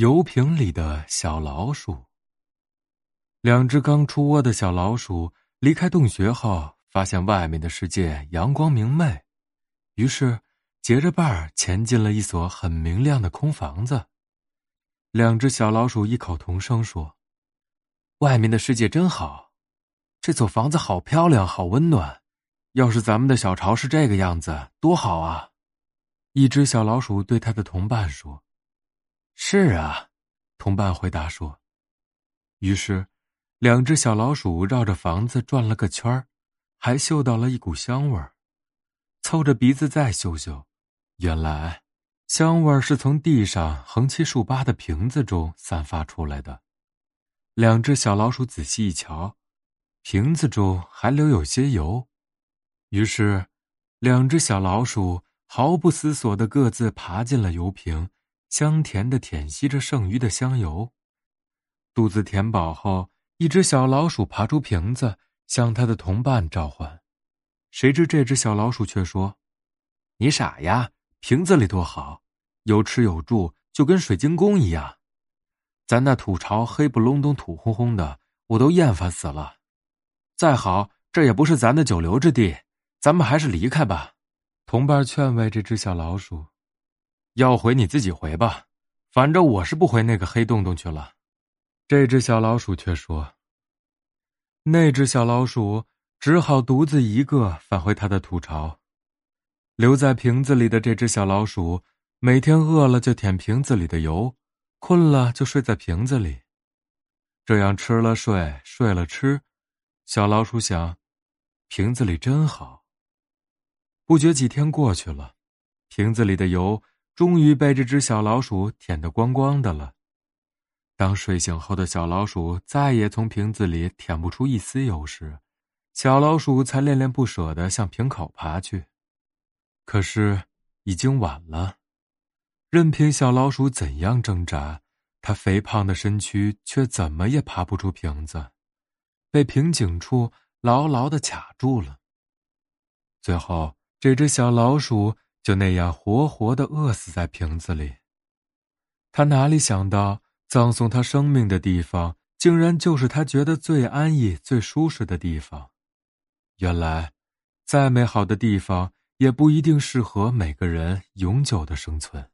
油瓶里的小老鼠。两只刚出窝的小老鼠离开洞穴后，发现外面的世界阳光明媚，于是结着伴儿潜进了一所很明亮的空房子。两只小老鼠异口同声说：“外面的世界真好，这所房子好漂亮，好温暖。要是咱们的小巢是这个样子，多好啊！”一只小老鼠对他的同伴说。是啊，同伴回答说。于是，两只小老鼠绕着房子转了个圈儿，还嗅到了一股香味儿。凑着鼻子再嗅嗅，原来香味儿是从地上横七竖八的瓶子中散发出来的。两只小老鼠仔细一瞧，瓶子中还留有些油。于是，两只小老鼠毫不思索的各自爬进了油瓶。香甜的舔吸着剩余的香油，肚子填饱后，一只小老鼠爬出瓶子，向它的同伴召唤。谁知这只小老鼠却说：“你傻呀，瓶子里多好，有吃有住，就跟水晶宫一样。咱那土巢黑不隆咚、土烘烘的，我都厌烦死了。再好，这也不是咱的久留之地，咱们还是离开吧。”同伴劝慰这只小老鼠。要回你自己回吧，反正我是不回那个黑洞洞去了。这只小老鼠却说：“那只小老鼠只好独自一个返回它的土巢。留在瓶子里的这只小老鼠，每天饿了就舔瓶子里的油，困了就睡在瓶子里。这样吃了睡，睡了吃，小老鼠想，瓶子里真好。不觉几天过去了，瓶子里的油。”终于被这只小老鼠舔得光光的了。当睡醒后的小老鼠再也从瓶子里舔不出一丝油时，小老鼠才恋恋不舍地向瓶口爬去。可是已经晚了，任凭小老鼠怎样挣扎，它肥胖的身躯却怎么也爬不出瓶子，被瓶颈处牢牢地卡住了。最后，这只小老鼠。就那样活活的饿死在瓶子里。他哪里想到，葬送他生命的地方，竟然就是他觉得最安逸、最舒适的地方。原来，再美好的地方，也不一定适合每个人永久的生存。